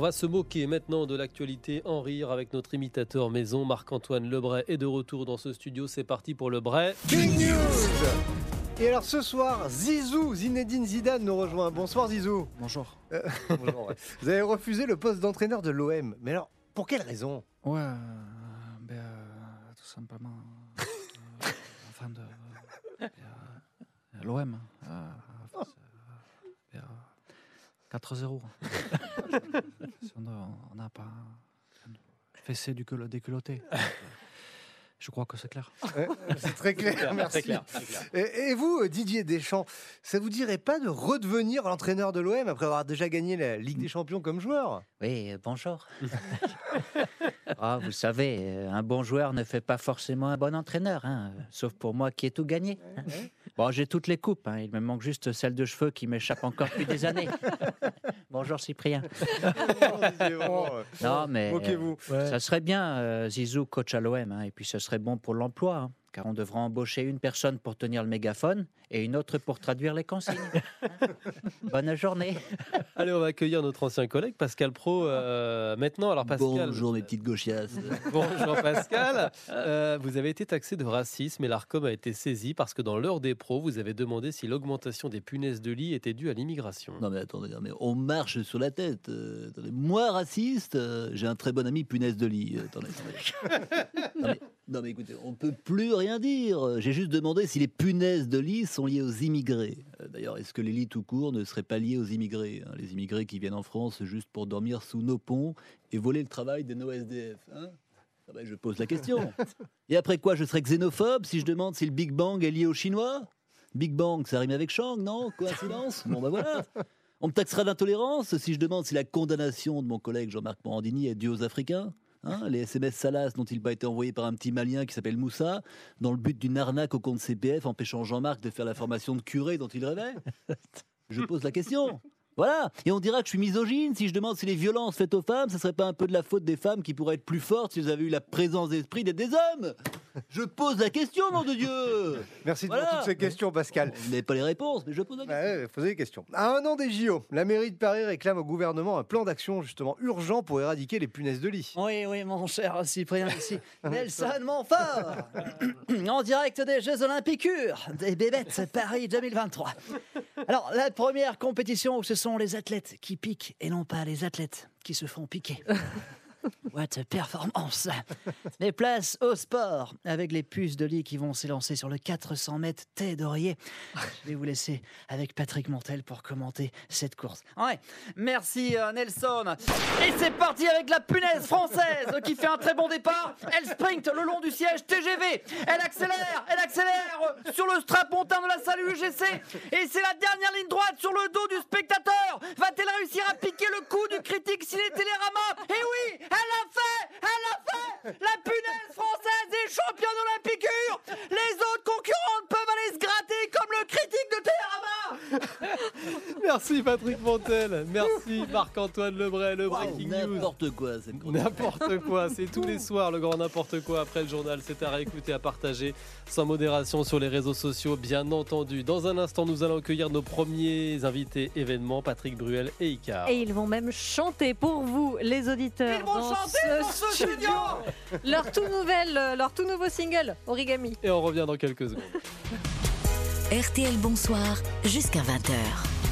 On va se moquer maintenant de l'actualité, en rire avec notre imitateur maison, Marc-Antoine Lebray est de retour dans ce studio. C'est parti pour le Bray. King News Et alors ce soir, Zizou, Zinedine Zidane nous rejoint. Bonsoir Zizou. Bonjour. Euh, bonjour, ouais. Vous avez refusé le poste d'entraîneur de l'OM. Mais alors, pour quelle raison? Ouais, euh, ben, euh, tout simplement. euh, enfin, de. euh, euh, L'OM. euh, face, euh, ben, euh, 4-0. On n'a pas fessé du culo- déculotté. Je crois que c'est clair. C'est très clair, merci. Très clair, très clair. Et, et vous, Didier Deschamps, ça vous dirait pas de redevenir l'entraîneur de l'OM après avoir déjà gagné la Ligue des Champions comme joueur? Oui, bonjour. Ah, vous savez, un bon joueur ne fait pas forcément un bon entraîneur, hein, sauf pour moi qui ai tout gagné. Bon, j'ai toutes les coupes, hein, il me manque juste celle de cheveux qui m'échappe encore depuis des années. Bonjour Cyprien. Non, mais Moquez-vous. euh, ça serait bien, euh, Zizou, coach à l'OM, hein, et puis ça serait bon pour l'emploi, hein, car on devrait embaucher une personne pour tenir le mégaphone et une autre pour traduire les consignes. Bonne journée. Allez, on va accueillir notre ancien collègue Pascal Pro euh, maintenant. Alors Pascal, Bonjour mes petites gauchiasses. Bonjour Pascal. Euh, vous avez été taxé de racisme et l'ARCOM a été saisi parce que dans l'heure des pros, vous avez demandé si l'augmentation des punaises de lit était due à l'immigration. Non mais attendez, non, mais on marche sur la tête. euh, attendez, moi raciste, euh, j'ai un très bon ami punaise de lit. euh, attendez, attendez. non, mais, non, mais écoutez, on peut plus rien dire. J'ai juste demandé si les punaises de lit sont liées aux immigrés. Euh, D'ailleurs, est-ce que les lits tout court ne seraient pas liés aux immigrés hein, Les immigrés qui viennent en France juste pour dormir sous nos ponts et voler le travail de nos SDF. hein? Ah ben, je pose la question. Et après quoi, je serais xénophobe si je demande si le Big Bang est lié aux Chinois? Big Bang, ça rime avec Shang, non? Coïncidence? Bon ben voilà. On me taxera d'intolérance si je demande si la condamnation de mon collègue Jean-Marc Morandini est due aux Africains? Hein, les SMS Salas n'ont-ils pas été envoyés par un petit Malien qui s'appelle Moussa dans le but d'une arnaque au compte CPF empêchant Jean-Marc de faire la formation de curé dont il rêvait Je pose la question. Voilà. Et on dira que je suis misogyne si je demande si les violences faites aux femmes, ce serait pas un peu de la faute des femmes qui pourraient être plus fortes si elles avaient eu la présence d'esprit d'être des hommes? Je pose la question, nom de Dieu Merci de Voilà. toutes ces questions, Pascal. Vous n'avez pas les réponses, mais je pose la question. Ouais, posez des questions. À un an des JO, la mairie de Paris réclame au gouvernement un plan d'action justement urgent pour éradiquer les punaises de lit. Oui, oui, mon cher Cyprien, ici. Nelson Montfort, en direct des Jeux Olympiques des bébêtes Paris 2023. Alors, la première compétition où ce sont les athlètes qui piquent et non pas les athlètes qui se font piquer. What a performance Les places au sport avec les puces de lit qui vont s'élancer sur le 400 mètres thé d'oreiller. Je vais vous laisser avec Patrick Montel pour commenter cette course. Ouais, merci euh, Nelson. Et c'est parti avec la punaise française qui fait un très bon départ. Elle sprint le long du siège TGV. Elle accélère, elle accélère sur le strapontin de la salle UGC. Et c'est la dernière ligne droite sur le dos du spectateur. Va-t-elle réussir à piquer coup du critique ciné Télérama Et oui, elle l'a fait Elle l'a fait La punaise française est championne olympique Les peuvent aller se gratter comme le critique de Télérama Merci Patrick Montel. Merci Marc-Antoine Lebray, le Breaking News. N'importe quoi, cette. N'importe quoi, c'est tous les soirs le grand n'importe quoi après le journal. C'est à réécouter, à partager sans modération sur les réseaux sociaux, bien entendu. Dans un instant, nous allons accueillir nos premiers invités événements, Patrick Bruel et Icar. Et ils vont même chanter pour vous, les auditeurs. Ils vont dans chanter ce pour ce studio. studio Leur tout, nouvelle, euh, leur tout nouveau single, Origami. Et on revient dans quelques secondes. RTL Bonsoir jusqu'à 20h.